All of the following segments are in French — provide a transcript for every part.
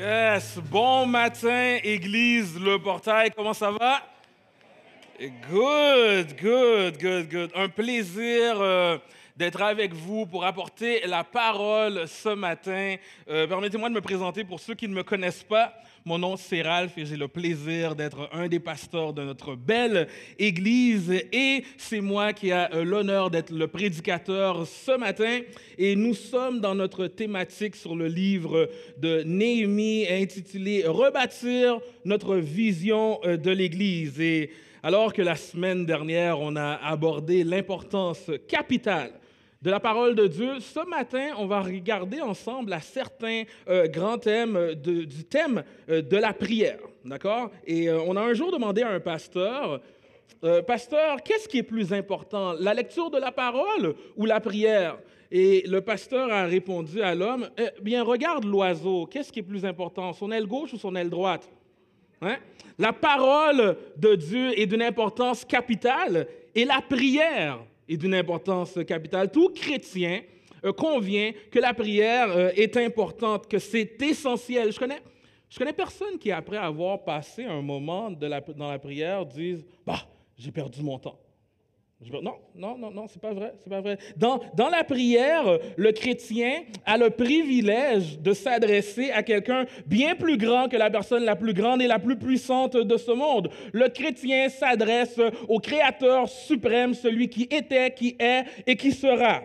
Yes, bon matin, Église Le Portail, comment ça va? Good, good, good, good. Un plaisir euh, d'être avec vous pour apporter la parole ce matin. Euh, permettez-moi de me présenter pour ceux qui ne me connaissent pas. Mon nom c'est Ralph et j'ai le plaisir d'être un des pasteurs de notre belle église et c'est moi qui a euh, l'honneur d'être le prédicateur ce matin et nous sommes dans notre thématique sur le livre de Néhémie intitulé Rebâtir notre vision euh, de l'église et alors que la semaine dernière on a abordé l'importance capitale de la parole de Dieu. Ce matin, on va regarder ensemble à certains euh, grands thèmes de, du thème euh, de la prière. D'accord? Et euh, on a un jour demandé à un pasteur, Pasteur, qu'est-ce qui est plus important, la lecture de la parole ou la prière? Et le pasteur a répondu à l'homme, eh bien, regarde l'oiseau, qu'est-ce qui est plus important, son aile gauche ou son aile droite? Hein? La parole de Dieu est d'une importance capitale et la prière et d'une importance capitale. Tout chrétien euh, convient que la prière euh, est importante, que c'est essentiel. Je connais, je connais personne qui, après avoir passé un moment dans la prière, dise Bah, j'ai perdu mon temps. Non, non, non, non, c'est pas vrai, c'est pas vrai. Dans, dans la prière, le chrétien a le privilège de s'adresser à quelqu'un bien plus grand que la personne la plus grande et la plus puissante de ce monde. Le chrétien s'adresse au Créateur suprême, celui qui était, qui est et qui sera.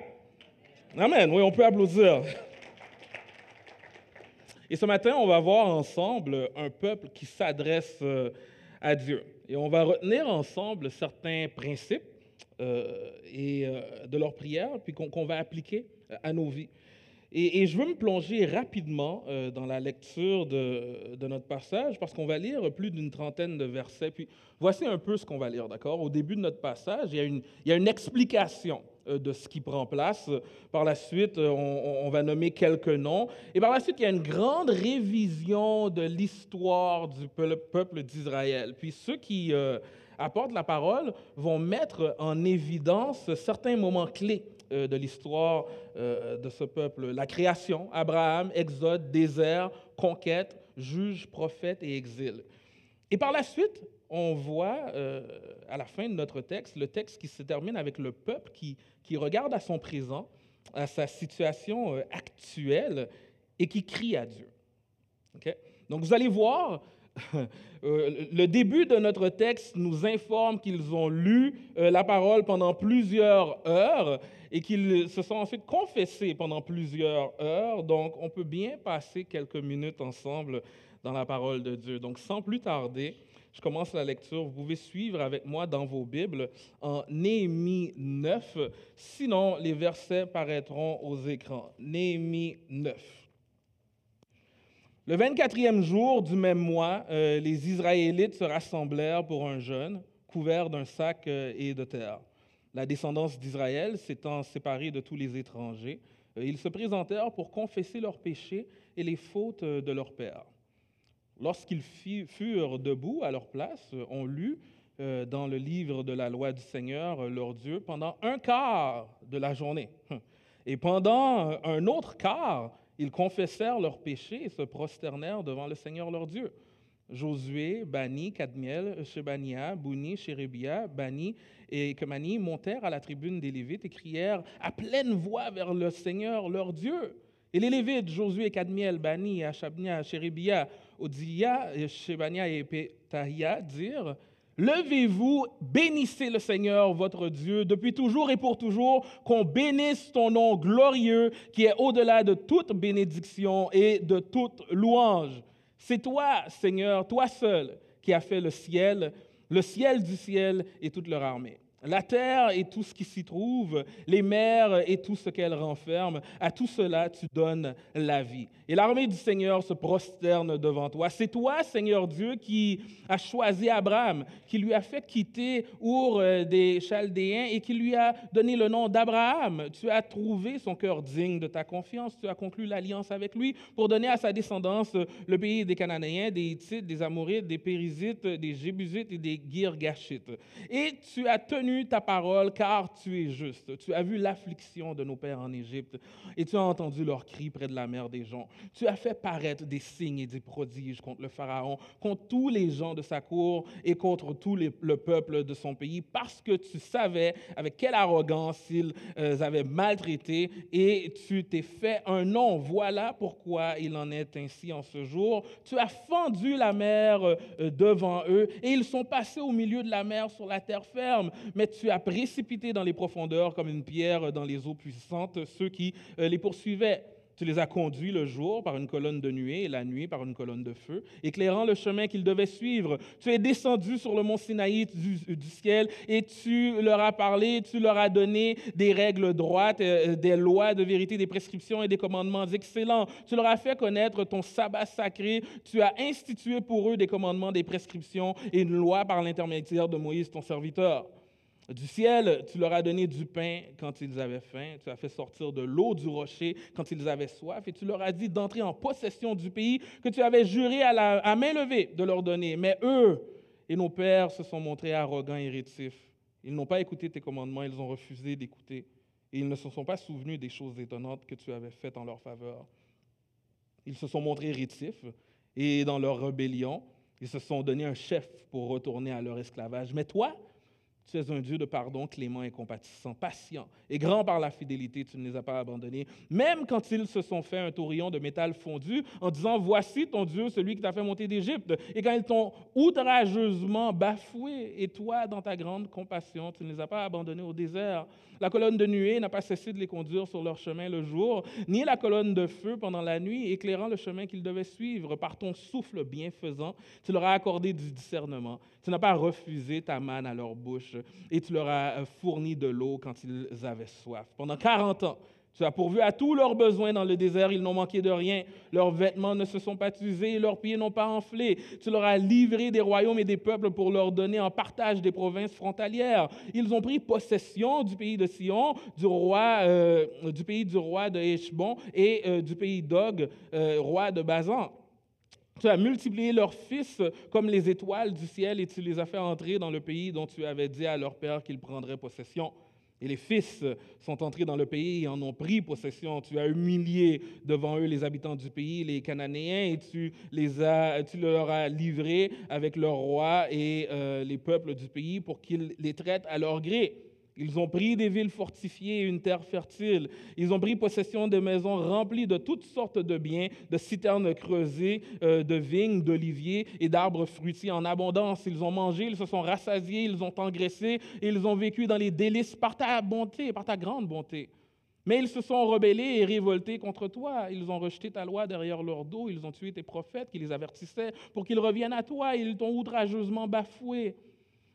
Amen, oui, on peut applaudir. Et ce matin, on va voir ensemble un peuple qui s'adresse euh, à Dieu. Et on va retenir ensemble certains principes et euh, de leur prière, puis qu'on va appliquer à nos vies. Et, je veux me plonger rapidement euh, dans la lecture de, notre passage parce qu'on va lire plus d'une trentaine de versets. Puis voici un peu ce qu'on va lire, d'accord? Au début de notre passage, il y a une, explication de ce qui prend place. Par la suite, on, va nommer quelques noms. Et par la suite, il y a une grande révision de l'histoire du peuple d'Israël. Puis ceux qui apportent la parole vont mettre en évidence certains moments clés euh, de l'histoire euh, de ce peuple. La création, Abraham, Exode, désert, conquête, juge, prophète et exil. Et par la suite, on voit euh, à la fin de notre texte, le texte qui se termine avec le peuple qui, qui regarde à son présent, à sa situation actuelle et qui crie à Dieu. Donc vous allez voir le début de notre texte nous informe qu'ils ont lu euh, la parole pendant plusieurs heures et qu'ils se sont ensuite confessés pendant plusieurs heures. Donc, on peut bien passer quelques minutes ensemble dans la parole de Dieu. Donc, sans plus tarder, je commence la lecture. Vous pouvez suivre avec moi dans vos Bibles en Néhémie 9. Sinon, les versets paraîtront aux écrans. Néhémie 9. Le 24e jour du même mois, euh, les Israélites se rassemblèrent pour un jeûne, couvert d'un sac euh, et de terre. La descendance d'Israël s'étant séparée de tous les étrangers, euh, ils se présentèrent pour confesser leurs péchés et les fautes de leur père. Lorsqu'ils furent debout à leur place, on lut dans le livre de la loi du Seigneur, leur Dieu, pendant un quart de la journée. Et pendant un autre quart, ils confessèrent leurs péchés et se prosternèrent devant le Seigneur leur Dieu. Josué, Bani, Kadmiel, Shebania, Bouni, Chérébia, Bani et Kemani montèrent à la tribune des Lévites et crièrent à pleine voix vers le Seigneur leur Dieu. Et les Lévites, Josué, Kadmiel, Bani, Achabnia, Chérébia, Odia, Shebania et Petahia dirent Levez-vous, bénissez le Seigneur votre Dieu depuis toujours et pour toujours, qu'on bénisse ton nom glorieux qui est au-delà de toute bénédiction et de toute louange. C'est toi, Seigneur, toi seul, qui as fait le ciel, le ciel du ciel et toute leur armée. La terre et tout ce qui s'y trouve, les mers et tout ce qu'elles renferment, à tout cela tu donnes la vie. Et l'armée du Seigneur se prosterne devant toi. C'est toi, Seigneur Dieu, qui as choisi Abraham, qui lui a fait quitter Our euh, des Chaldéens et qui lui a donné le nom d'Abraham. Tu as trouvé son cœur digne de ta confiance. Tu as conclu l'alliance avec lui pour donner à sa descendance le pays des Cananéens, des Hittites, des Amorites, des Périsites, des Jébusites et des Girgashites. Et tu as tenu ta parole car tu es juste. Tu as vu l'affliction de nos pères en Égypte et tu as entendu leurs cris près de la mer des gens. Tu as fait paraître des signes et des prodiges contre le Pharaon, contre tous les gens de sa cour et contre tout le peuple de son pays parce que tu savais avec quelle arrogance ils euh, avaient maltraité et tu t'es fait un nom. Voilà pourquoi il en est ainsi en ce jour. Tu as fendu la mer euh, devant eux et ils sont passés au milieu de la mer sur la terre ferme, tu as précipité dans les profondeurs comme une pierre dans les eaux puissantes? Ceux qui euh, les poursuivaient. Tu les as conduits le jour par une colonne de nuée et la nuit par une colonne de feu, éclairant le chemin qu'ils devaient suivre. Tu es descendu sur le mont Sinaï du, ciel et tu leur as parlé, tu leur as donné des règles droites, euh, des lois de vérité, des prescriptions et des commandements excellents. Tu leur as fait connaître ton sabbat sacré. Tu as institué pour eux des commandements, des prescriptions et une loi par l'intermédiaire de Moïse, ton serviteur. Du ciel, tu leur as donné du pain quand ils avaient faim, tu as fait sortir de l'eau du rocher quand ils avaient soif, et tu leur as dit d'entrer en possession du pays que tu avais juré à, main levée de leur donner. Mais eux et nos pères se sont montrés arrogants et rétifs. Ils n'ont pas écouté tes commandements, ils ont refusé d'écouter, et ils ne se sont pas souvenus des choses étonnantes que tu avais faites en leur faveur. Ils se sont montrés rétifs, et dans leur rébellion, ils se sont donné un chef pour retourner à leur esclavage. Mais toi, tu es un Dieu de pardon, clément et compatissant, patient et grand par la fidélité, tu ne les as pas abandonnés. Même quand ils se sont fait un taurillon de métal fondu en disant Voici ton Dieu, celui qui t'a fait monter d'Égypte. Et quand ils t'ont outrageusement bafoué, et toi, dans ta grande compassion, tu ne les as pas abandonnés au désert. La colonne de nuée n'a pas cessé de les conduire sur leur chemin le jour, ni la colonne de feu pendant la nuit, éclairant le chemin qu'ils devaient suivre. Par ton souffle bienfaisant, tu leur as accordé du discernement. Tu n'as pas refusé ta manne à leur bouche, et tu leur as fourni de l'eau quand ils avaient soif. Pendant 40 ans, tu as pourvu à tous leurs besoins dans le désert, ils n'ont manqué de rien. Leurs vêtements ne se sont pas usés, leurs pieds n'ont pas enflé. Tu leur as livré des royaumes et des peuples pour leur donner en partage des provinces frontalières. Ils ont pris possession du pays de Sion, du, roi, euh, du pays du roi de Heshbon et euh, du pays d'Og, euh, roi de Bazan. Tu as multiplié leurs fils comme les étoiles du ciel et tu les as fait entrer dans le pays dont tu avais dit à leur père qu'ils prendraient possession. Et les fils sont entrés dans le pays et en ont pris possession. Tu as humilié devant eux les habitants du pays, les Cananéens, et tu, les as, tu leur as livrés avec leurs rois et euh, les peuples du pays pour qu'ils les traitent à leur gré. Ils ont pris des villes fortifiées et une terre fertile. Ils ont pris possession de maisons remplies de toutes sortes de biens, de citernes creusées, euh, de vignes, d'oliviers et d'arbres fruitiers en abondance. Ils ont mangé, ils se sont rassasiés, ils ont engraissé et ils ont vécu dans les délices par ta bonté, par ta grande bonté. Mais ils se sont rebellés et révoltés contre toi. Ils ont rejeté ta loi derrière leur dos. Ils ont tué tes prophètes qui les avertissaient pour qu'ils reviennent à toi. Ils t'ont outrageusement bafoué.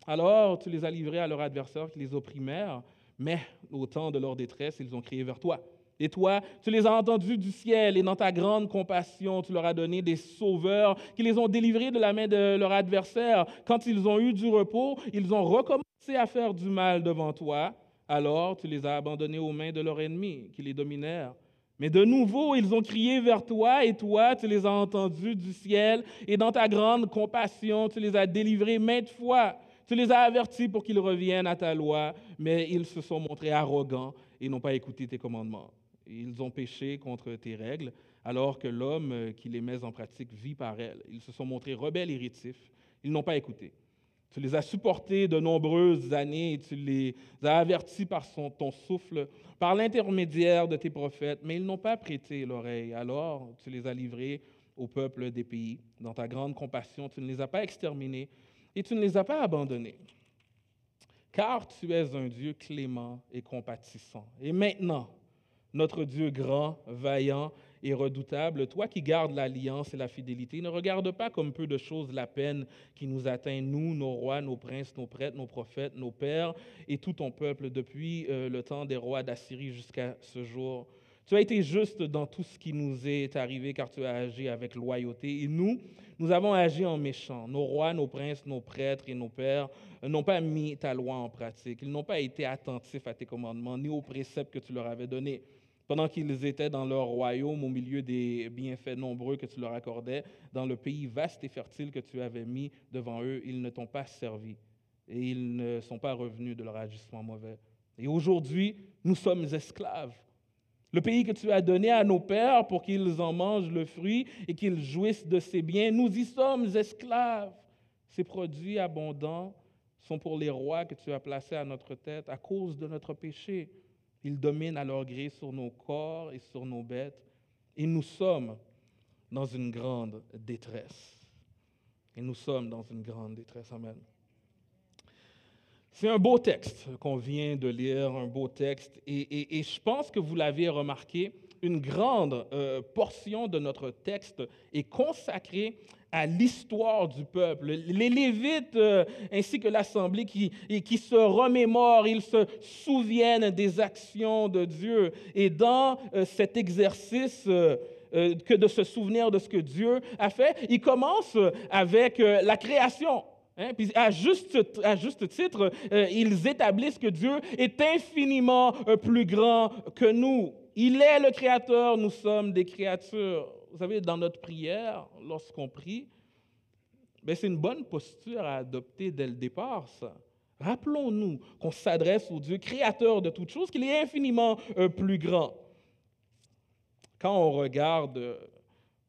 Alors tu les as livrés à leurs adversaires qui les opprimèrent, mais au temps de leur détresse, ils ont crié vers toi. Et toi, tu les as entendus du ciel et dans ta grande compassion, tu leur as donné des sauveurs qui les ont délivrés de la main de leurs adversaires. Quand ils ont eu du repos, ils ont recommencé à faire du mal devant toi. Alors tu les as abandonnés aux mains de leurs ennemis qui les dominèrent. Mais de nouveau, ils ont crié vers toi et toi, tu les as entendus du ciel et dans ta grande compassion, tu les as délivrés maintes fois. Tu les as avertis pour qu'ils reviennent à ta loi, mais ils se sont montrés arrogants et n'ont pas écouté tes commandements. Ils ont péché contre tes règles, alors que l'homme qui les met en pratique vit par elles. Ils se sont montrés rebelles et rétifs. Ils n'ont pas écouté. Tu les as supportés de nombreuses années et tu les as avertis par ton souffle, par l'intermédiaire de tes prophètes, mais ils n'ont pas prêté l'oreille. Alors tu les as livrés au peuple des pays. Dans ta grande compassion, tu ne les as pas exterminés, et tu ne les as pas abandonnés. Car tu es un Dieu clément et compatissant. Et maintenant, notre Dieu grand, vaillant et redoutable, toi qui gardes l'alliance et la fidélité, ne regarde pas comme peu de choses la peine qui nous atteint, nous, nos rois, nos princes, nos prêtres, nos prophètes, nos pères et tout ton peuple depuis euh, le temps des rois d'Assyrie jusqu'à ce jour. Tu as été juste dans tout ce qui nous est arrivé car tu as agi avec loyauté. Et nous, nous avons agi en méchant. Nos rois, nos princes, nos prêtres et nos pères n'ont pas mis ta loi en pratique. Ils n'ont pas été attentifs à tes commandements ni aux préceptes que tu leur avais donnés. Pendant qu'ils étaient dans leur royaume, au milieu des bienfaits nombreux que tu leur accordais, dans le pays vaste et fertile que tu avais mis devant eux, ils ne t'ont pas servi et ils ne sont pas revenus de leur agissement mauvais. Et aujourd'hui, nous sommes esclaves. Le pays que tu as donné à nos pères pour qu'ils en mangent le fruit et qu'ils jouissent de ses biens, nous y sommes esclaves. Ces produits abondants sont pour les rois que tu as placés à notre tête à cause de notre péché. Ils dominent à leur gré sur nos corps et sur nos bêtes. Et nous sommes dans une grande détresse. Et nous sommes dans une grande détresse. Amen. C'est un beau texte qu'on vient de lire, un beau texte. Et, je pense que vous l'avez remarqué, une grande euh, portion de notre texte est consacrée à l'histoire du peuple. Les Lévites euh, ainsi que l'Assemblée qui, se remémorent, ils se souviennent des actions de Dieu. Et dans euh, cet exercice que de se souvenir de ce que Dieu a fait, ils commencent avec la création. Hein? Puis à juste, à juste titre, euh, ils établissent que Dieu est infiniment euh, plus grand que nous. Il est le Créateur, nous sommes des créatures. Vous savez, dans notre prière, lorsqu'on prie, ben, c'est une bonne posture à adopter dès le départ, ça. Rappelons-nous qu'on s'adresse au Dieu créateur de toutes choses, qu'il est infiniment euh, plus grand. Quand on regarde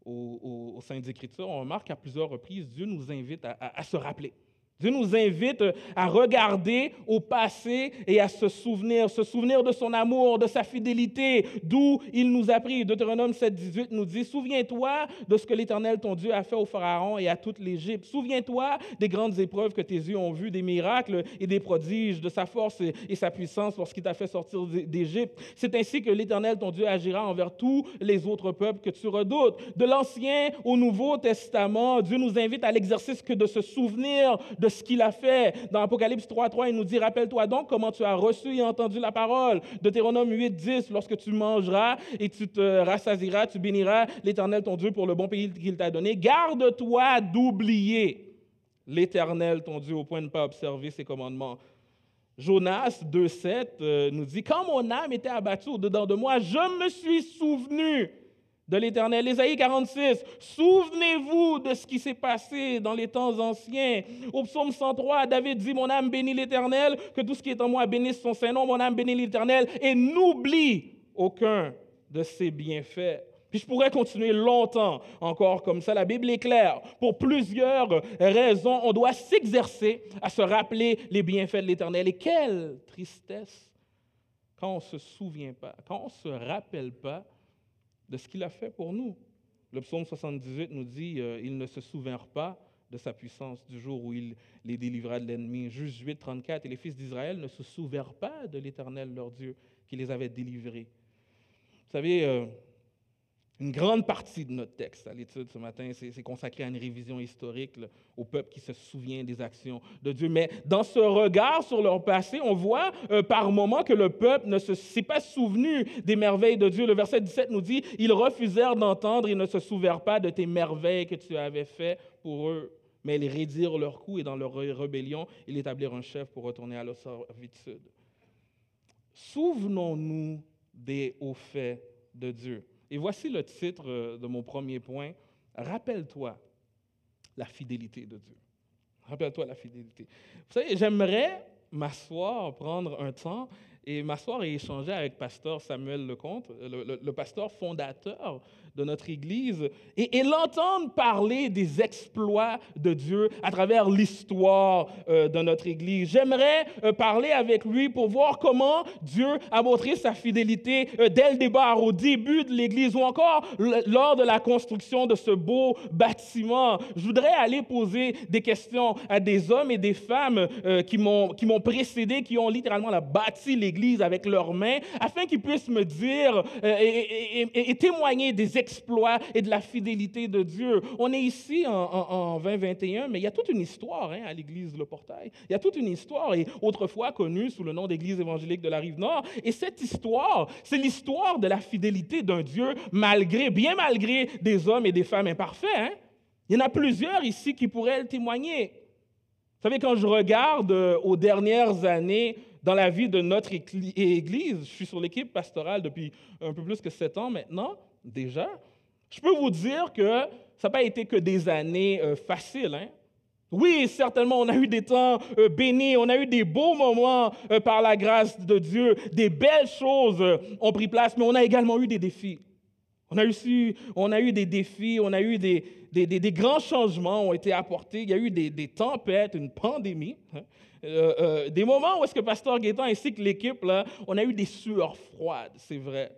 au, sein des Écritures, on remarque qu'à plusieurs reprises, Dieu nous invite à se rappeler. Dieu nous invite à regarder au passé et à se souvenir, se souvenir de son amour, de sa fidélité, d'où il nous a pris. Deutéronome 7, 18 nous dit, Souviens-toi de ce que l'Éternel, ton Dieu, a fait au Pharaon et à toute l'Égypte. Souviens-toi des grandes épreuves que tes yeux ont vues, des miracles et des prodiges, de sa force et sa puissance lorsqu'il t'a fait sortir d'Égypte. C'est ainsi que l'Éternel, ton Dieu, agira envers tous les autres peuples que tu redoutes. De l'Ancien au Nouveau Testament, Dieu nous invite à l'exercice que de se souvenir de ce qu'il a fait. Dans Apocalypse 3.3, il nous dit, rappelle-toi donc comment tu as reçu et entendu la parole. Deutéronome 8.10, lorsque tu mangeras et tu te rassasieras, tu béniras l'Éternel ton Dieu pour le bon pays qu'il t'a donné. Garde-toi d'oublier l'Éternel ton Dieu au point de ne pas observer ses commandements. Jonas 2.7 euh, nous dit, quand mon âme était abattue au-dedans de moi, je me suis souvenu de l'Éternel. Ésaïe 46, souvenez-vous de ce qui s'est passé dans les temps anciens. Au psaume 103, David dit, mon âme bénit l'Éternel, que tout ce qui est en moi bénisse son Saint-Nom, mon âme bénit l'Éternel, et n'oublie aucun de ses bienfaits. Puis je pourrais continuer longtemps encore comme ça. La Bible est claire. Pour plusieurs raisons, on doit s'exercer à se rappeler les bienfaits de l'Éternel. Et quelle tristesse quand on ne se souvient pas, quand on ne se rappelle pas de ce qu'il a fait pour nous. Le psaume 78 nous dit euh, Ils ne se souvinrent pas de sa puissance du jour où il les délivra de l'ennemi. Juge 8, 34. Et les fils d'Israël ne se souvinrent pas de l'Éternel, leur Dieu, qui les avait délivrés. Vous savez, euh, une grande partie de notre texte à l'étude ce matin, c'est consacré à une révision historique au peuple qui se souvient des actions de Dieu. Mais dans ce regard sur leur passé, on voit euh, par moments que le peuple ne s'est pas souvenu des merveilles de Dieu. Le verset 17 nous dit, ils refusèrent d'entendre et ne se souvinrent pas de tes merveilles que tu avais faites pour eux. Mais ils rédirent leur coup et dans leur rébellion, ils établirent un chef pour retourner à leur servitude. Souvenons-nous des hauts faits de Dieu. Et voici le titre euh, de mon premier point. Rappelle-toi la fidélité de Dieu. Rappelle-toi la fidélité. Vous savez, j'aimerais m'asseoir, prendre un temps et m'asseoir et échanger avec pasteur Samuel Lecomte, le, le, pasteur fondateur de notre Église et, l'entendre parler des exploits de Dieu à travers l'histoire euh, de notre Église. J'aimerais euh, parler avec lui pour voir comment Dieu a montré sa fidélité euh, dès le départ, au début de l'Église ou encore lors de la construction de ce beau bâtiment. Je voudrais aller poser des questions à des hommes et des femmes qui m'ont précédé, qui ont littéralement bâti l'Église avec leurs mains, afin qu'ils puissent me dire et, et témoigner des exploits et de la fidélité de Dieu. On est ici en, 2021, mais il y a toute une histoire hein, à l'Église Le Portail. Il y a toute une histoire, et autrefois connue sous le nom d'Église évangélique de la Rive-Nord. Et cette histoire, c'est l'histoire de la fidélité d'un Dieu malgré, bien malgré des hommes et des femmes imparfaits. Hein. Il y en a plusieurs ici qui pourraient témoigner. Vous savez, quand je regarde euh, aux dernières années dans la vie de notre Église, je suis sur l'équipe pastorale depuis un peu plus que sept ans maintenant, déjà, je peux vous dire que ça n'a pas été que des années euh, faciles. Hein. Oui, certainement, on a eu des temps euh, bénis, on a eu des beaux moments euh, par la grâce de Dieu, des belles choses ont pris place, mais on a également eu des défis. On a eu, des défis, on a eu des, grands changements ont été apportés. Il y a eu des, tempêtes, une pandémie. Hein. des moments où est-ce que Pasteur Gaétan ainsi que l'équipe, on a eu des sueurs froides, c'est vrai.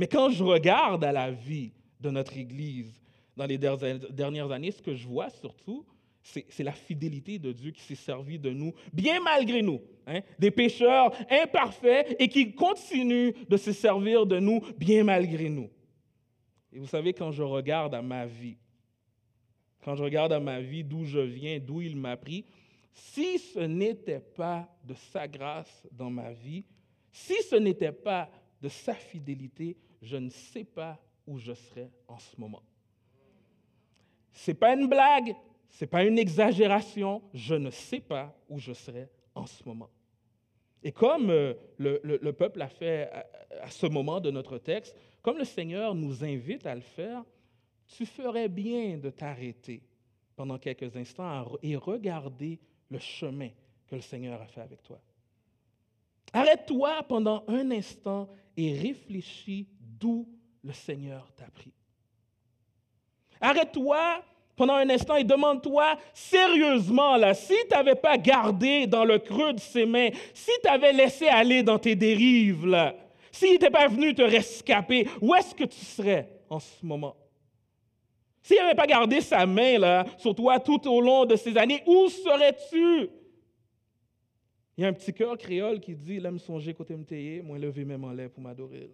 Mais quand je regarde à la vie de notre Église dans les dernières années, ce que je vois surtout, c'est la fidélité de Dieu qui s'est servi de nous, bien malgré nous, hein, des pécheurs imparfaits et qui continuent de se servir de nous, bien malgré nous. Et vous savez, quand je regarde à ma vie, quand je regarde à ma vie, d'où je viens, d'où il m'a pris, si ce n'était pas de sa grâce dans ma vie, si ce n'était pas de sa fidélité, je ne sais pas où je serais en ce moment. Ce n'est pas une blague, ce n'est pas une exagération, je ne sais pas où je serai en ce moment. Et comme euh, le, peuple a fait à, ce moment de notre texte, comme le Seigneur nous invite à le faire, tu ferais bien de t'arrêter pendant quelques instants et regarder le chemin que le Seigneur a fait avec toi. Arrête-toi pendant un instant et réfléchis d'où le Seigneur t'a pris. Arrête-toi pendant un instant et demande-toi sérieusement, là, si tu pas gardé dans le creux de ses mains, si tu avais laissé aller dans tes dérives, là, s'il n'était pas venu te rescaper, où est-ce que tu serais en ce moment? S'il n'avait pas gardé sa main là, sur toi tout au long de ces années, où serais-tu? Il y a un petit cœur créole qui dit, l'aime songer côté me moi lever même en pour m'adorer.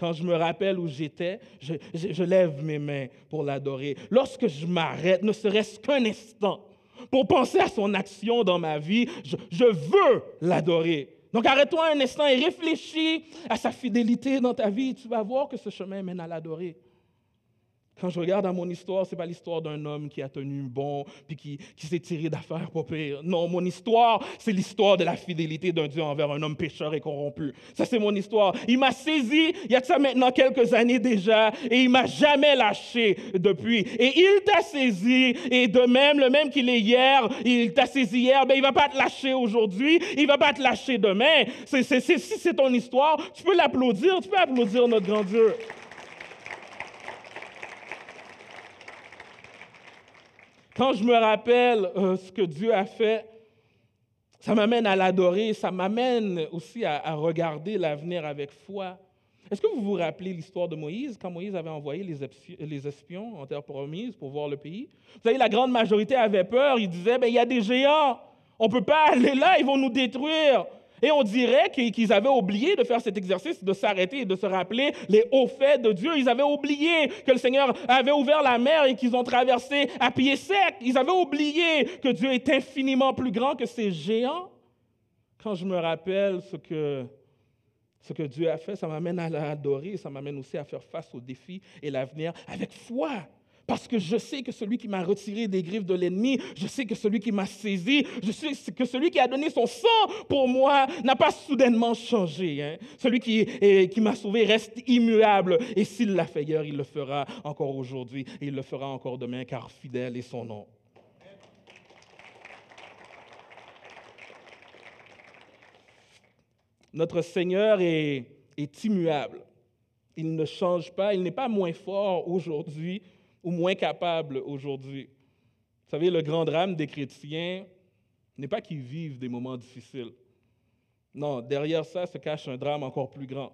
Quand je me rappelle où j'étais, je, lève mes mains pour l'adorer. Lorsque je m'arrête, ne serait-ce qu'un instant, pour penser à son action dans ma vie, je, je veux l'adorer. Donc arrête-toi un instant et réfléchis à sa fidélité dans ta vie. Tu vas voir que ce chemin mène à l'adorer. Quand je regarde à mon histoire, ce n'est pas l'histoire d'un homme qui a tenu bon, puis qui, qui s'est tiré d'affaires pour pire. Non, mon histoire, c'est l'histoire de la fidélité d'un Dieu envers un homme pécheur et corrompu. Ça, c'est mon histoire. Il m'a saisi, il y a de ça maintenant quelques années déjà, et il m'a jamais lâché depuis. Et il t'a saisi, et de même, le même qu'il est hier, il t'a saisi hier, ben, il ne va pas te lâcher aujourd'hui, il ne va pas te lâcher demain. si c'est ton histoire, tu peux l'applaudir, tu peux applaudir notre grand Dieu. Quand je me rappelle euh, ce que Dieu a fait, ça m'amène à l'adorer, ça m'amène aussi à, regarder l'avenir avec foi. Est-ce que vous vous rappelez l'histoire de Moïse, quand Moïse avait envoyé les, espions en terre promise pour voir le pays? Vous savez, la grande majorité avait peur, ils disaient, ben, il y a des géants, on ne peut pas aller là, ils vont nous détruire. Et on dirait qu'ils avaient oublié de faire cet exercice, de s'arrêter et de se rappeler les hauts faits de Dieu. Ils avaient oublié que le Seigneur avait ouvert la mer et qu'ils ont traversé à pied sec. Ils avaient oublié que Dieu est infiniment plus grand que ces géants. Quand je me rappelle ce que, ce que Dieu a fait, ça m'amène à l'adorer, ça m'amène aussi à faire face aux défis et l'avenir avec foi. Parce que je sais que celui qui m'a retiré des griffes de l'ennemi, je sais que celui qui m'a saisi, je sais que celui qui a donné son sang pour moi n'a pas soudainement changé. Hein. Celui qui, qui m'a sauvé reste immuable. Et s'il l'a fait hier, il le fera encore aujourd'hui. Et il le fera encore demain, car fidèle est son nom. Notre Seigneur est immuable. Il ne change pas. Il n'est pas moins fort aujourd'hui ou moins capables aujourd'hui. Vous savez, le grand drame des chrétiens n'est pas qu'ils vivent des moments difficiles. Non, derrière ça se cache un drame encore plus grand.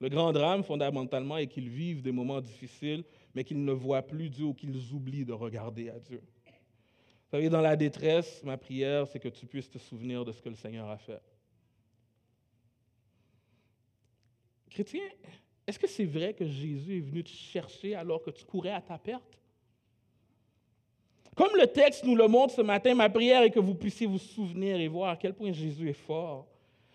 Le grand drame, fondamentalement, est qu'ils vivent des moments difficiles, mais qu'ils ne voient plus Dieu ou qu'ils oublient de regarder à Dieu. Vous savez, dans la détresse, ma prière, c'est que tu puisses te souvenir de ce que le Seigneur a fait. Chrétien, est-ce que c'est vrai que Jésus est venu te chercher alors que tu courais à ta perte? Comme le texte nous le montre ce matin, ma prière est que vous puissiez vous souvenir et voir à quel point Jésus est fort.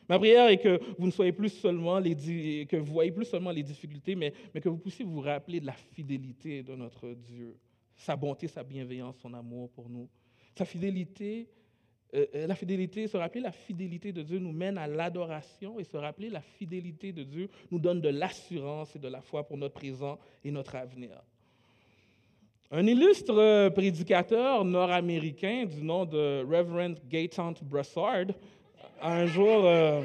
Ma prière est que vous ne soyez plus seulement les, que vous voyez plus seulement les difficultés, mais, mais que vous puissiez vous rappeler de la fidélité de notre Dieu, sa bonté, sa bienveillance, son amour pour nous. Sa fidélité, euh, euh, la fidélité, se rappeler la fidélité de Dieu nous mène à l'adoration et se rappeler la fidélité de Dieu nous donne de l'assurance et de la foi pour notre présent et notre avenir. Un illustre prédicateur nord-américain du nom de Reverend Gaetan Brassard un jour, euh,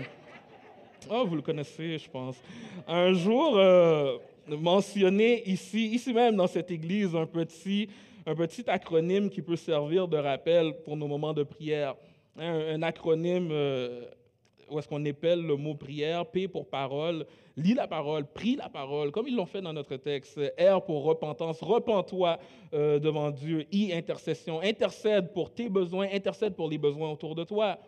oh vous le connaissez je pense, un jour euh, mentionné ici, ici même dans cette église, un petit, un petit acronyme qui peut servir de rappel pour nos moments de prière. Un, un acronyme euh, où est-ce qu'on épelle le mot prière, P pour parole, lis la parole, prie la parole, comme ils l'ont fait dans notre texte. R pour repentance, repens-toi euh, devant Dieu. I, intercession, intercède pour tes besoins, intercède pour les besoins autour de toi.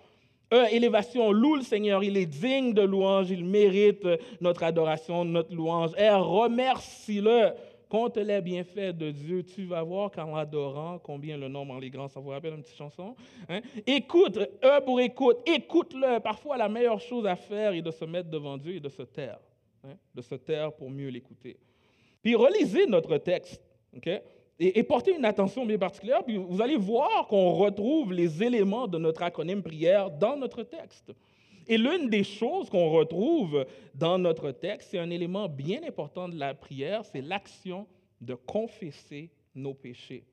E, élévation, loue le Seigneur, il est digne de louange, il mérite notre adoration, notre louange. R, remercie-le. Compte les bienfaits de Dieu, tu vas voir qu'en l'adorant, combien le nombre en les grands, ça vous rappelle une petite chanson? Hein? Écoute, E pour écoute, écoute-le. Parfois, la meilleure chose à faire est de se mettre devant Dieu et de se taire. Hein? De se taire pour mieux l'écouter. Puis relisez notre texte, OK? Et, portez une attention bien particulière, puis vous allez voir qu'on retrouve les éléments de notre acronyme prière dans notre texte. Et l'une des choses qu'on retrouve dans notre texte, c'est un élément bien important de la prière, c'est l'action de confesser nos péchés.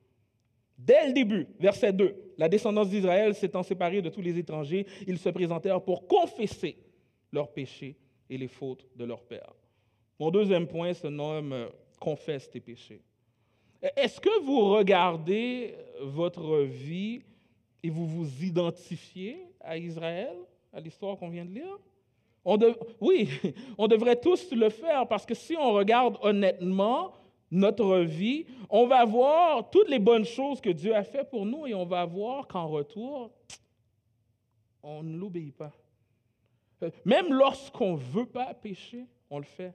Dès le début, verset 2, la descendance d'Israël s'étant séparée de tous les étrangers, ils se présentèrent pour confesser leurs péchés et les fautes de leur père. Mon deuxième point se nomme euh, confesse tes péchés. Est-ce que vous regardez votre vie et vous vous identifiez à Israël? À l'histoire qu'on vient de lire? On oui, on devrait tous le faire parce que si on regarde honnêtement notre vie, on va voir toutes les bonnes choses que Dieu a fait pour nous et on va voir qu'en retour, on ne l'obéit pas. Euh, même lorsqu'on ne veut pas pécher, on le fait.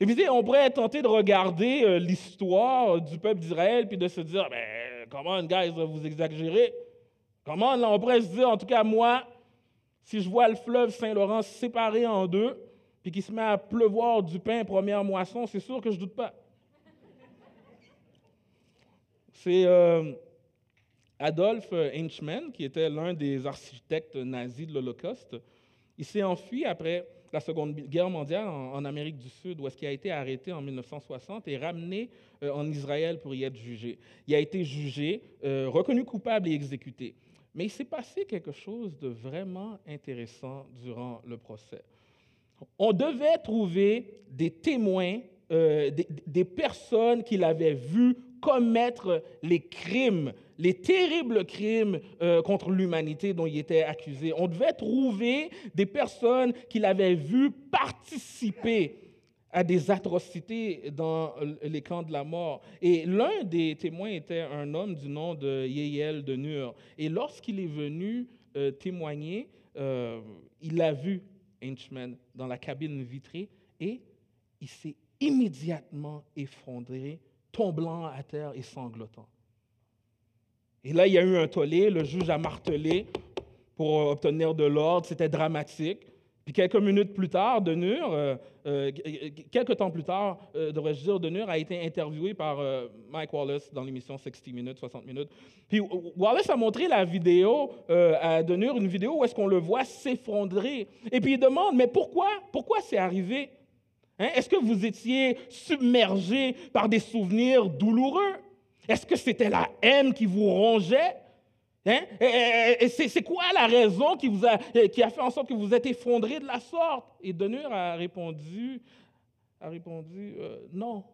Et puis, on pourrait tenté de regarder euh, l'histoire du peuple d'Israël puis de se dire, ben, comment, guys, vous exagérez? Comment, on pourrait se dire, en tout cas, moi, si je vois le fleuve Saint-Laurent séparé en deux, puis qu'il se met à pleuvoir du pain première moisson, c'est sûr que je ne doute pas. C'est euh, Adolf Eichmann, qui était l'un des architectes nazis de l'Holocauste. Il s'est enfui après la Seconde Guerre mondiale en, Amérique du Sud, où est-ce qu'il a été arrêté en 1960 et ramené euh, en Israël pour y être jugé. Il a été jugé, euh, reconnu coupable et exécuté. Mais il s'est passé quelque chose de vraiment intéressant durant le procès. On devait trouver des témoins, euh, des, personnes qui l'avaient vu commettre les crimes, les terribles crimes euh, contre l'humanité dont il était accusé. On devait trouver des personnes qui l'avaient vu participer à des atrocités dans les camps de la mort. Et l'un des témoins était un homme du nom de Yéel de Nur. Et lorsqu'il est venu euh, témoigner, euh, il a vu Inchman dans la cabine vitrée et il s'est immédiatement effondré, tombant à terre et sanglotant. Et là, il y a eu un tollé, le juge a martelé pour obtenir de l'ordre, c'était dramatique. Puis quelques minutes plus tard, Denur, euh, euh, quelques temps plus tard, euh, devrais-je dire, Denur a été interviewé par Mike Wallace dans l'émission 60 minutes, 60 minutes. Puis Wallace a montré la vidéo à Denur, une vidéo où est-ce qu'on le voit s'effondrer. Et puis il demande, mais pourquoi, pourquoi c'est arrivé? Hein? Est-ce que vous étiez submergé par des souvenirs douloureux? Est-ce que c'était la haine qui vous rongeait? Hein? C'est quoi la raison qui, vous a, fait en sorte que vous êtes effondré de la sorte? Et Denur a répondu, a répondu euh, non.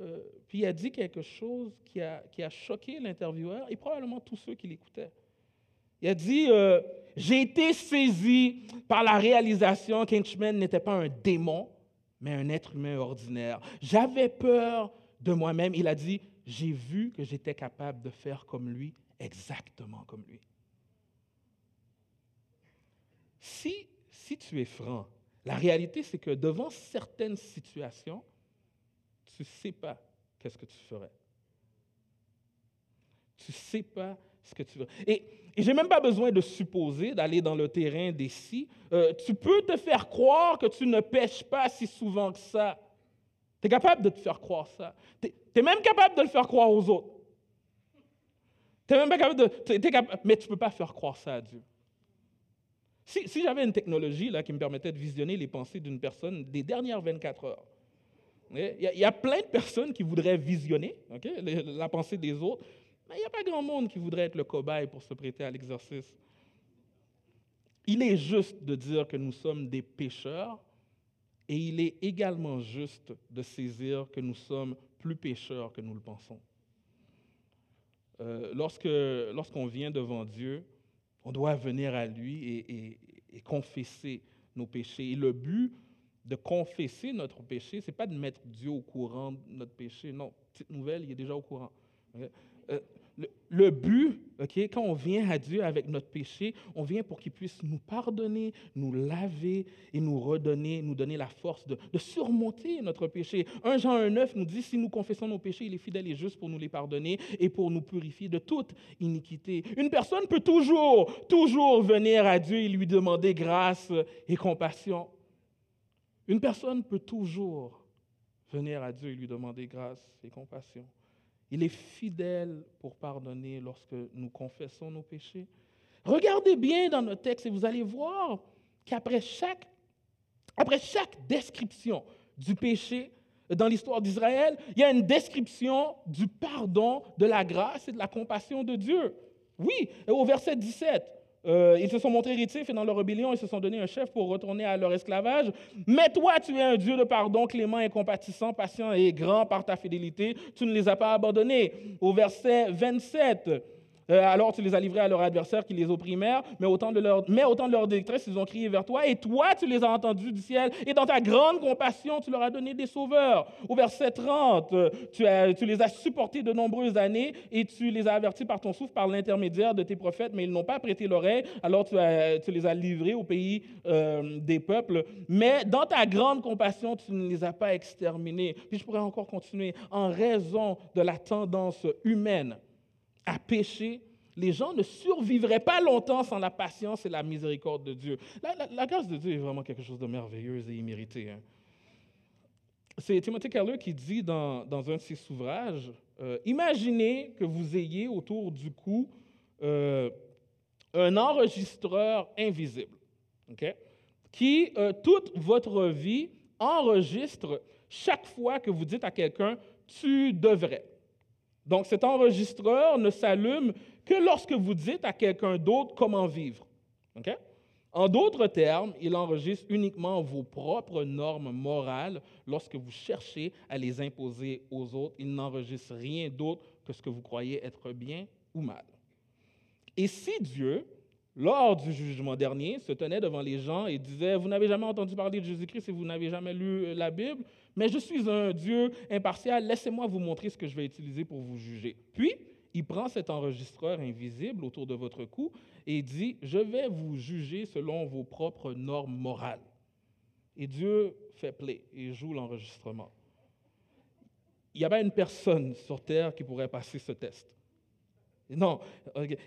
Euh, puis il a dit quelque chose qui a, choqué l'intervieweur et probablement tous ceux qui l'écoutaient. Il a dit euh, J'ai été saisi par la réalisation qu'Inchman n'était pas un démon, mais un être humain ordinaire. J'avais peur de moi-même. Il a dit J'ai vu que j'étais capable de faire comme lui exactement comme lui. Si, si tu es franc, la réalité, c'est que devant certaines situations, tu ne sais pas qu'est-ce que tu ferais. Tu ne sais pas ce que tu veux. Et, je n'ai même pas besoin de supposer, d'aller dans le terrain des si. Euh, tu peux te faire croire que tu ne pêches pas si souvent que ça. Tu es capable de te faire croire ça. Tu es même capable de le faire croire aux autres. Tu même capable de. mais tu ne peux pas faire croire ça à Dieu. Si, si j'avais une technologie là, qui me permettait de visionner les pensées d'une personne des dernières 24 heures, Il y, a, plein de personnes qui voudraient visionner la pensée des autres, mais il n'y a pas grand monde qui voudrait être le cobaye pour se prêter à l'exercice. Il est juste de dire que nous sommes des pécheurs et il est également juste de saisir que nous sommes plus pécheurs que nous le pensons. Euh, lorsque, lorsqu'on vient devant Dieu, on doit venir à lui et, confesser nos péchés. Et le but de confesser notre péché, ce n'est pas de mettre Dieu au courant de notre péché. Non, petite nouvelle, il est déjà au courant. Euh, le, but, quand on vient à Dieu avec notre péché, on vient pour qu'il puisse nous pardonner, nous laver et nous redonner, nous donner la force de, surmonter notre péché. 1 Jean 1,9 nous dit si nous confessons nos péchés, il est fidèle et juste pour nous les pardonner et pour nous purifier de toute iniquité. Une personne peut toujours, toujours venir à Dieu et lui demander grâce et compassion. Une personne peut toujours venir à Dieu et lui demander grâce et compassion. Il est fidèle pour pardonner lorsque nous confessons nos péchés. Regardez bien dans notre texte et vous allez voir qu'après chaque, chaque description du péché dans l'histoire d'Israël, il y a une description du pardon, de la grâce et de la compassion de Dieu. Oui, au verset 17, euh, ils se sont montrés rétifs et dans leur rébellion, ils se sont donné un chef pour retourner à leur esclavage. Mais toi, tu es un Dieu de pardon, clément et compatissant, patient et grand par ta fidélité. Tu ne les as pas abandonnés. Au verset 27, euh, alors tu les as livrés à leurs adversaires qui les opprimèrent, mais autant de leur, mais de détresse, ils ont crié vers toi, et toi tu les as entendus du ciel, et dans ta grande compassion, tu leur as donné des sauveurs. Au verset 30, tu, as, tu les as supportés de nombreuses années, et tu les as avertis par ton souffle, par l'intermédiaire de tes prophètes, mais ils n'ont pas prêté l'oreille, alors tu, tu, les as livrés au pays euh, des peuples. Mais dans ta grande compassion, tu ne les as pas exterminés. Puis je pourrais encore continuer. En raison de la tendance humaine, à pécher, les gens ne survivraient pas longtemps sans la patience et la miséricorde de Dieu. La, grâce de Dieu est vraiment quelque chose de merveilleux et immérité. Hein. C'est Timothy Keller qui dit dans, un de ses ouvrages, euh, imaginez que vous ayez autour du cou euh, un enregistreur invisible, qui, euh, toute votre vie, enregistre chaque fois que vous dites à quelqu'un, tu devrais. Donc cet enregistreur ne s'allume que lorsque vous dites à quelqu'un d'autre comment vivre. En d'autres termes, il enregistre uniquement vos propres normes morales lorsque vous cherchez à les imposer aux autres. Il n'enregistre rien d'autre que ce que vous croyez être bien ou mal. Et si Dieu, lors du jugement dernier, se tenait devant les gens et disait, vous n'avez jamais entendu parler de Jésus-Christ et vous n'avez jamais lu la Bible, mais je suis un Dieu impartial, laissez-moi vous montrer ce que je vais utiliser pour vous juger. Puis, il prend cet enregistreur invisible autour de votre cou et dit, je vais vous juger selon vos propres normes morales. Et Dieu fait play et joue l'enregistrement. Il n'y a pas une personne sur Terre qui pourrait passer ce test. Non.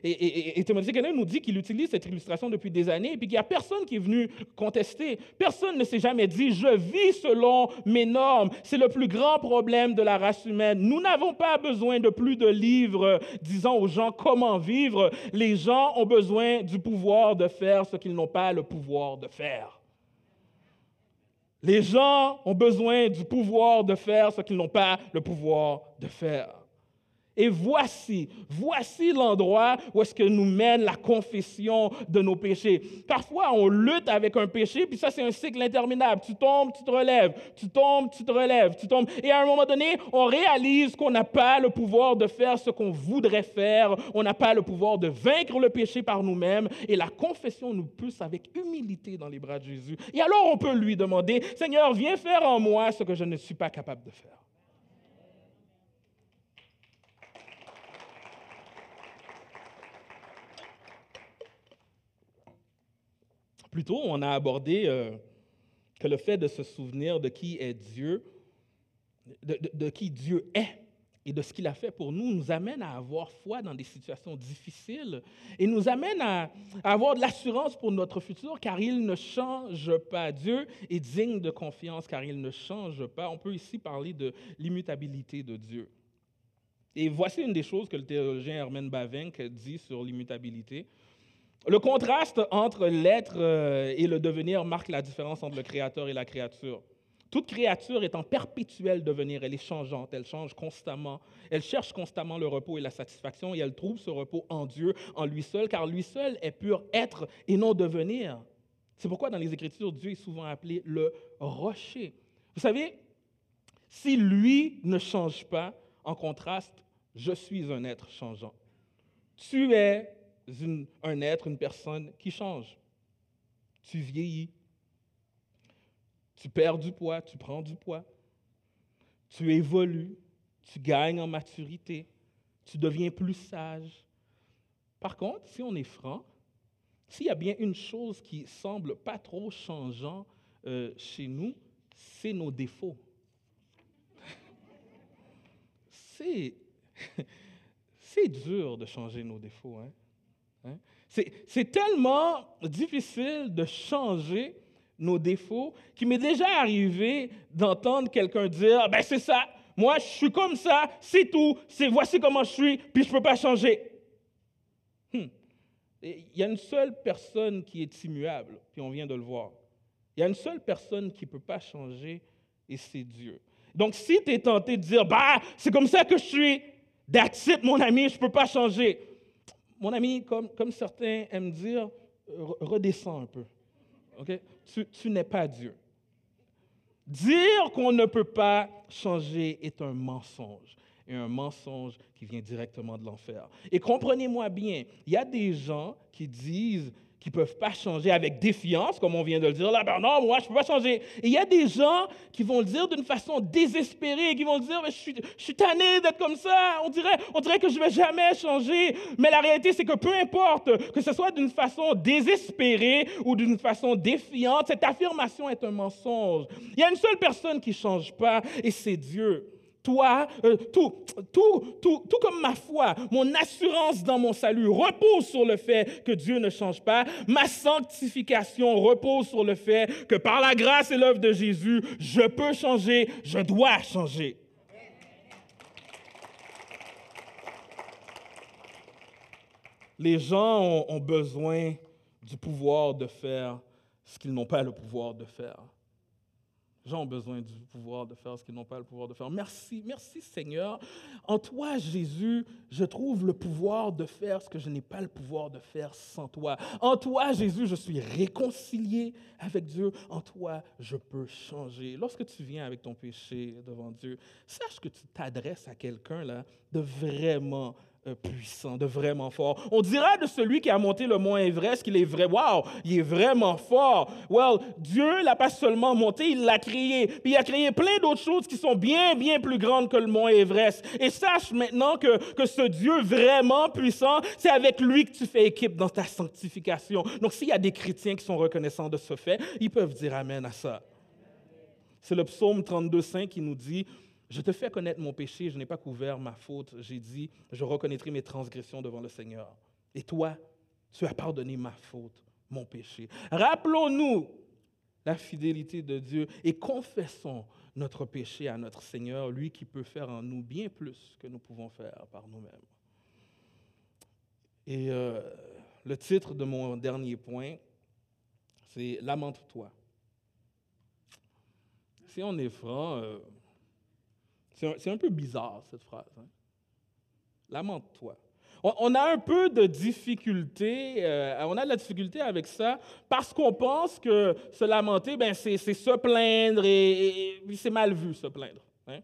Et, et, et, Keller nous dit qu'il utilise cette illustration depuis des années et puis qu'il n'y a personne qui est venu contester. Personne ne s'est jamais dit je vis selon mes normes. C'est le plus grand problème de la race humaine. Nous n'avons pas besoin de plus de livres disant aux gens comment vivre. Les gens ont besoin du pouvoir de faire ce qu'ils n'ont pas le pouvoir de faire. Les gens ont besoin du pouvoir de faire ce qu'ils n'ont pas le pouvoir de faire. Et voici, voici l'endroit où est-ce que nous mène la confession de nos péchés. Parfois, on lutte avec un péché, puis ça, c'est un cycle interminable. Tu tombes, tu te relèves, tu tombes, tu te relèves, tu tombes. Et à un moment donné, on réalise qu'on n'a pas le pouvoir de faire ce qu'on voudrait faire. On n'a pas le pouvoir de vaincre le péché par nous-mêmes. Et la confession nous pousse avec humilité dans les bras de Jésus. Et alors, on peut lui demander, Seigneur, viens faire en moi ce que je ne suis pas capable de faire. Plutôt, on a abordé euh, que le fait de se souvenir de qui est Dieu, de, qui Dieu est et de ce qu'il a fait pour nous, nous amène à avoir foi dans des situations difficiles et nous amène à, avoir de l'assurance pour notre futur car il ne change pas. Dieu est digne de confiance car il ne change pas. On peut ici parler de l'immutabilité de Dieu. Et voici une des choses que le théologien Herman Bavinck dit sur l'immutabilité. Le contraste entre l'être euh, et le devenir marque la différence entre le créateur et la créature. Toute créature est en perpétuel devenir, elle est changeante, elle change constamment, elle cherche constamment le repos et la satisfaction et elle trouve ce repos en Dieu, en lui seul, car lui seul est pur être et non devenir. C'est pourquoi dans les Écritures, Dieu est souvent appelé le rocher. Vous savez, si lui ne change pas, en contraste, je suis un être changeant. Tu es un être, une personne qui change. Tu vieillis. Tu perds du poids, tu prends du poids. Tu évolues, tu gagnes en maturité, tu deviens plus sage. Par contre, si on est franc, s'il y a bien une chose qui semble pas trop changeant euh, chez nous, c'est nos défauts. c'est, c'est dur de changer nos défauts. Hein? Hein? C'est, tellement difficile de changer nos défauts qu'il m'est déjà arrivé d'entendre quelqu'un dire Ben, c'est ça, moi, je suis comme ça, c'est tout, c'est voici comment je suis, puis je ne peux pas changer. Hmm. Il y a une seule personne qui est immuable, puis on vient de le voir. Il y a une seule personne qui ne peut pas changer, et c'est Dieu. Donc, si tu es tenté de dire, bah, c'est comme ça que je suis, it, mon ami, je ne peux pas changer. Mon ami, comme, certains aiment dire, redescends un peu. Tu n'es pas Dieu. Dire qu'on ne peut pas changer est un mensonge et un mensonge qui vient directement de l'enfer. Et comprenez-moi bien, il y a des gens qui disent qui ne peuvent pas changer avec défiance, comme on vient de le dire là, ben non, moi, je ne peux pas changer. Il y a des gens qui vont le dire d'une façon désespérée, qui vont dire, mais je suis, je suis tanné d'être comme ça, on dirait, on dirait que je ne vais jamais changer. Mais la réalité, c'est que peu importe, que ce soit d'une façon désespérée ou d'une façon défiante, cette affirmation est un mensonge. Il y a une seule personne qui ne change pas, et c'est Dieu toi, euh, tout, comme ma foi, mon assurance dans mon salut repose sur le fait que Dieu ne change pas. Ma sanctification repose sur le fait que par la grâce et l'œuvre de Jésus, je peux changer, je dois changer. Les gens ont besoin du pouvoir de faire ce qu'ils n'ont pas le pouvoir de faire gens ont besoin du pouvoir de faire ce qu'ils n'ont pas le pouvoir de faire. Merci, merci Seigneur. En toi, Jésus, je trouve le pouvoir de faire ce que je n'ai pas le pouvoir de faire sans toi. En toi, Jésus, je suis réconcilié avec Dieu. En toi, je peux changer. Lorsque tu viens avec ton péché devant Dieu, sache que tu t'adresses à quelqu'un là de vraiment puissant, de vraiment fort. On dira de celui qui a monté le mont Everest qu'il est vrai. Waouh, il est vraiment fort. Well, Dieu l'a pas seulement monté, il l'a créé. Puis il a créé plein d'autres choses qui sont bien, bien plus grandes que le mont Everest. Et sache maintenant que, que ce Dieu vraiment puissant, c'est avec lui que tu fais équipe dans ta sanctification. Donc s'il y a des chrétiens qui sont reconnaissants de ce fait, ils peuvent dire Amen à ça. C'est le psaume 32.5 qui nous dit je te fais connaître mon péché, je n'ai pas couvert ma faute. J'ai dit, je reconnaîtrai mes transgressions devant le Seigneur. Et toi, tu as pardonné ma faute, mon péché. Rappelons-nous la fidélité de Dieu et confessons notre péché à notre Seigneur, lui qui peut faire en nous bien plus que nous pouvons faire par nous-mêmes. Et euh, le titre de mon dernier point, c'est Lamente-toi. Si on est franc, euh, c'est un, peu bizarre, cette phrase. Hein. Lamente-toi. On, a un peu de difficulté, euh, on a de la difficulté avec ça parce qu'on pense que se lamenter, ben, c'est se plaindre et, c'est mal vu, se plaindre. Hein.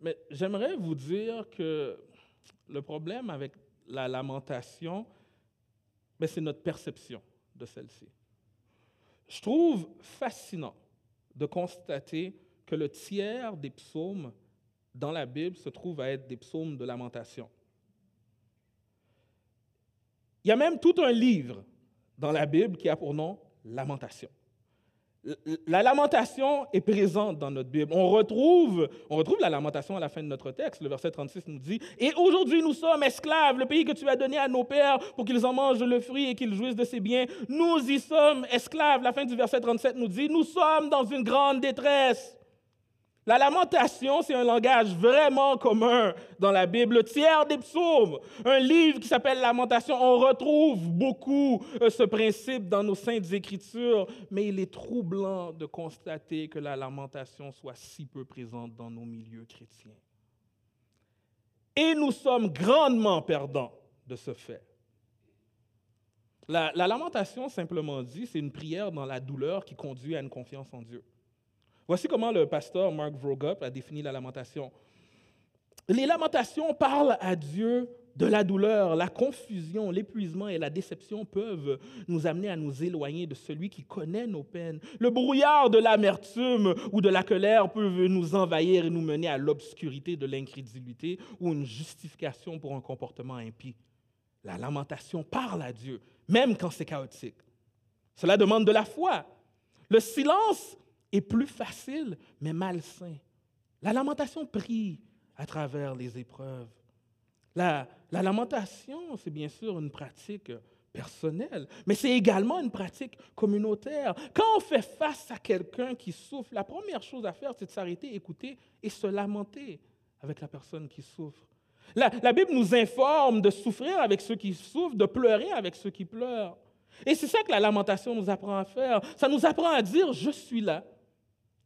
Mais j'aimerais vous dire que le problème avec la lamentation, ben, c'est notre perception de celle-ci. Je trouve fascinant de constater que le tiers des psaumes dans la Bible se trouve à être des psaumes de lamentation. Il y a même tout un livre dans la Bible qui a pour nom Lamentation. La lamentation est présente dans notre Bible. On retrouve, on retrouve la lamentation à la fin de notre texte. Le verset 36 nous dit Et aujourd'hui nous sommes esclaves, le pays que tu as donné à nos pères pour qu'ils en mangent le fruit et qu'ils jouissent de ses biens. Nous y sommes esclaves. La fin du verset 37 nous dit Nous sommes dans une grande détresse. La lamentation, c'est un langage vraiment commun dans la Bible. Le tiers des psaumes, un livre qui s'appelle Lamentation, on retrouve beaucoup euh, ce principe dans nos saintes écritures, mais il est troublant de constater que la lamentation soit si peu présente dans nos milieux chrétiens. Et nous sommes grandement perdants de ce fait. La, la lamentation, simplement dit, c'est une prière dans la douleur qui conduit à une confiance en Dieu. Voici comment le pasteur Mark Vroegop a défini la lamentation. Les lamentations parlent à Dieu de la douleur, la confusion, l'épuisement et la déception peuvent nous amener à nous éloigner de celui qui connaît nos peines. Le brouillard de l'amertume ou de la colère peut nous envahir et nous mener à l'obscurité de l'incrédulité ou une justification pour un comportement impie. La lamentation parle à Dieu, même quand c'est chaotique. Cela demande de la foi. Le silence est plus facile, mais malsain. La lamentation prie à travers les épreuves. La, la lamentation, c'est bien sûr une pratique personnelle, mais c'est également une pratique communautaire. Quand on fait face à quelqu'un qui souffre, la première chose à faire, c'est de s'arrêter, écouter et se lamenter avec la personne qui souffre. La, Bible nous informe de souffrir avec ceux qui souffrent, de pleurer avec ceux qui pleurent. Et c'est ça que la lamentation nous apprend à faire. Ça nous apprend à dire, je suis là,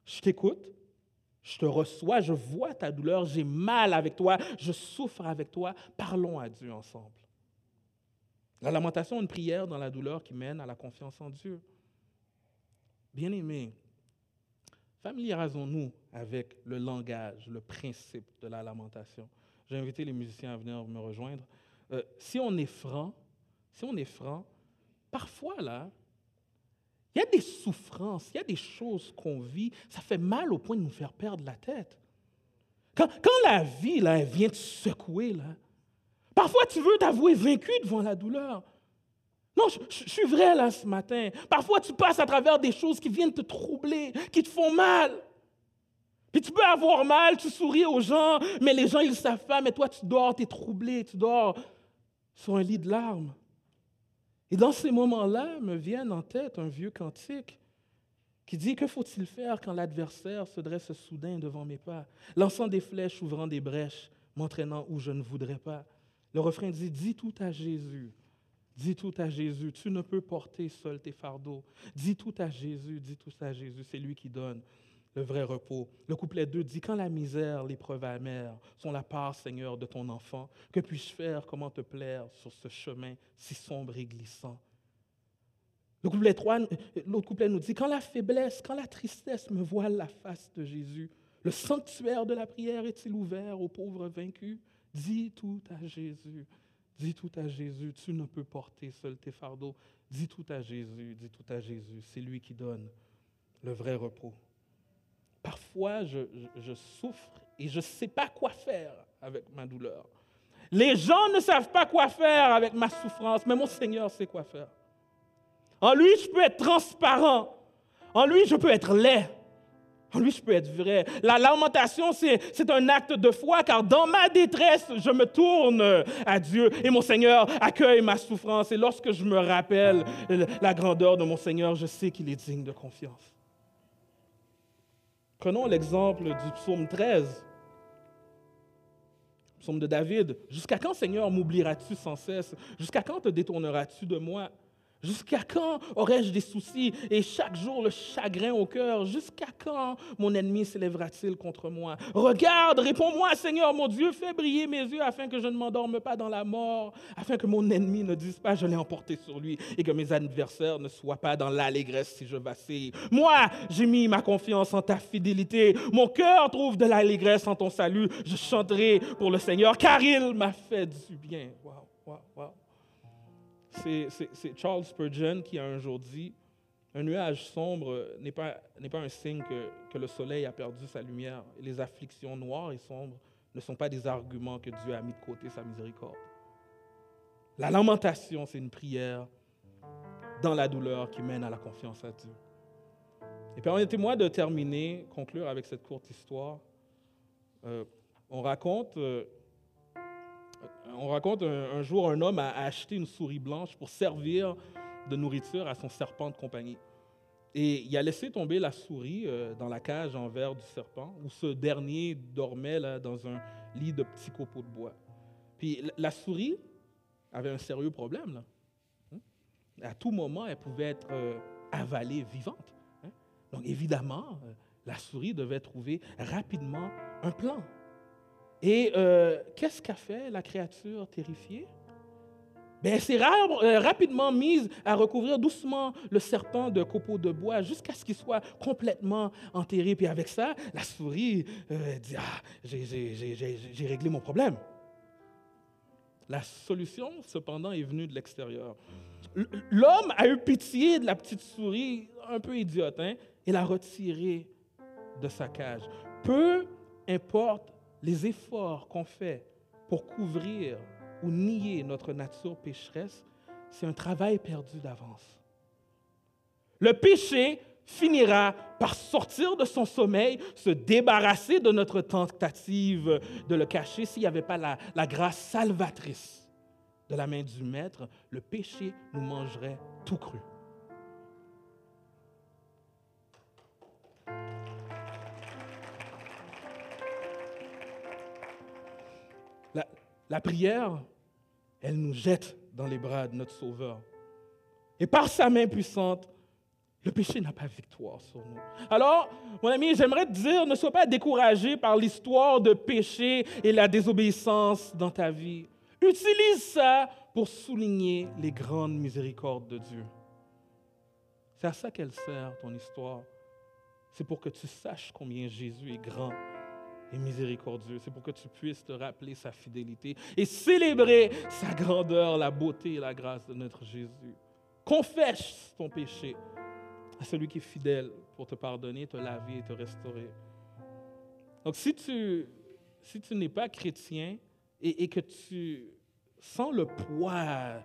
je t'écoute, je te reçois, je vois ta douleur, j'ai mal avec toi, je souffre avec toi. Parlons à Dieu ensemble. La lamentation est une prière dans la douleur qui mène à la confiance en Dieu. Bien-aimés, familiarisons-nous avec le langage, le principe de la lamentation. J'ai invité les musiciens à venir me rejoindre. Euh, si on est franc, si on est franc, parfois là, il y a des souffrances, il y a des choses qu'on vit, ça fait mal au point de nous faire perdre la tête. Quand, la vie elle vient te secouer, là, parfois tu veux t'avouer vaincu devant la douleur. Non, je, suis vrai là ce matin. Parfois tu passes à travers des choses qui viennent te troubler, qui te font mal. Puis tu peux avoir mal, tu souris aux gens, mais les gens ils savent pas, mais toi tu dors, tu es troublé, tu dors sur un lit de larmes. Et dans ces moments-là, me viennent en tête un vieux cantique qui dit Que faut-il faire quand l'adversaire se dresse soudain devant mes pas, lançant des flèches, ouvrant des brèches, m'entraînant où je ne voudrais pas? Le refrain dit Dis tout à Jésus. Dis tout à Jésus, tu ne peux porter seul tes fardeaux. Dis tout à Jésus, dis tout à Jésus, c'est lui qui donne le vrai repos. Le couplet 2 dit, quand la misère, l'épreuve amère sont la part, Seigneur, de ton enfant, que puis-je faire, comment te plaire sur ce chemin si sombre et glissant? Le couplet 3, l'autre couplet nous dit, quand la faiblesse, quand la tristesse me voile la face de Jésus, le sanctuaire de la prière est-il ouvert aux pauvres vaincus? Dis tout à Jésus, dis tout à Jésus, tu ne peux porter seul tes fardeaux. Dis tout à Jésus, dis tout à Jésus, c'est lui qui donne le vrai repos. Parfois, je, je, souffre et je ne sais pas quoi faire avec ma douleur. Les gens ne savent pas quoi faire avec ma souffrance, mais mon Seigneur sait quoi faire. En lui, je peux être transparent. En lui, je peux être laid. En lui, je peux être vrai. La lamentation, c'est un acte de foi, car dans ma détresse, je me tourne à Dieu et mon Seigneur accueille ma souffrance. Et lorsque je me rappelle la grandeur de mon Seigneur, je sais qu'il est digne de confiance. Prenons l'exemple du psaume 13, psaume de David. Jusqu'à quand, Seigneur, m'oublieras-tu sans cesse? Jusqu'à quand te détourneras-tu de moi? Jusqu'à quand aurais-je des soucis? Et chaque jour le chagrin au cœur? Jusqu'à quand mon ennemi s'élèvera-t-il contre moi? Regarde, réponds-moi, Seigneur mon Dieu, fais briller mes yeux afin que je ne m'endorme pas dans la mort, afin que mon ennemi ne dise pas je l'ai emporté sur lui et que mes adversaires ne soient pas dans l'allégresse si je vacille. Moi, j'ai mis ma confiance en ta fidélité. Mon cœur trouve de l'allégresse en ton salut. Je chanterai pour le Seigneur car il m'a fait du bien. Wow, wow, wow. C'est Charles Spurgeon qui a un jour dit Un nuage sombre n'est pas, pas un signe que, le soleil a perdu sa lumière. Les afflictions noires et sombres ne sont pas des arguments que Dieu a mis de côté sa miséricorde. La lamentation, c'est une prière dans la douleur qui mène à la confiance à Dieu. Et permettez-moi de terminer, conclure avec cette courte histoire. Euh, on raconte euh, on raconte un, jour un homme a acheté une souris blanche pour servir de nourriture à son serpent de compagnie. Et il a laissé tomber la souris euh, dans la cage en verre du serpent, où ce dernier dormait là, dans un lit de petits copeaux de bois. Puis la souris avait un sérieux problème. Là. Hein? À tout moment, elle pouvait être euh, avalée vivante. Hein? Donc évidemment, euh, la souris devait trouver rapidement un plan. Et qu'est-ce qu'a fait la créature terrifiée? ben, s'est euh, rapidement mise à recouvrir doucement le serpent de copeaux de bois jusqu'à ce qu'il soit complètement enterré. Puis avec ça, la souris euh, dit Ah, j'ai réglé mon problème. La solution, cependant, est venue de l'extérieur. L'homme a eu pitié de la petite souris, un peu idiote, hein, et l'a retirée de sa cage. Peu importe les efforts qu'on fait pour couvrir ou nier notre nature pécheresse, c'est un travail perdu d'avance. Le péché finira par sortir de son sommeil, se débarrasser de notre tentative de le cacher s'il n'y avait pas la, la, grâce salvatrice de la main du Maître, le péché nous mangerait tout cru. La, prière elle nous jette dans les bras de notre Sauveur. Et par sa main puissante, le péché n'a pas victoire sur nous. Alors, mon ami, j'aimerais te dire, ne sois pas découragé par l'histoire de péché et la désobéissance dans ta vie. Utilise ça pour souligner les grandes miséricordes de Dieu. C'est à ça qu'elle sert, ton histoire. C'est pour que tu saches combien Jésus est grand et miséricordieux. C'est pour que tu puisses te rappeler sa fidélité et célébrer sa grandeur, la beauté et la grâce de notre Jésus. Confesse ton péché à celui qui est fidèle pour te pardonner, te laver et te restaurer. Donc si tu, si tu n'es pas chrétien et, et que tu sens le poids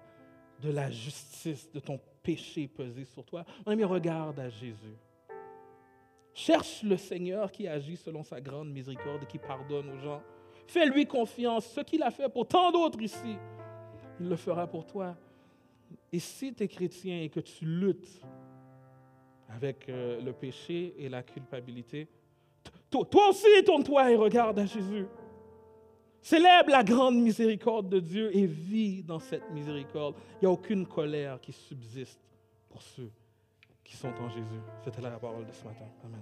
de la justice, de ton péché peser sur toi, on ami, regarde à Jésus. Cherche le Seigneur qui agit selon sa grande miséricorde qui pardonne aux gens. Fais-lui confiance. Ce qu'il a fait pour tant d'autres ici, il le fera pour toi. Et si tu es chrétien et que tu luttes avec euh, le péché et la culpabilité, toi aussi tourne-toi et regarde à Jésus. Célèbre la grande miséricorde de Dieu et vis dans cette miséricorde. Il n'y a aucune colère qui subsiste pour ceux qui sont en Jésus. C'était la parole de ce matin. Amen.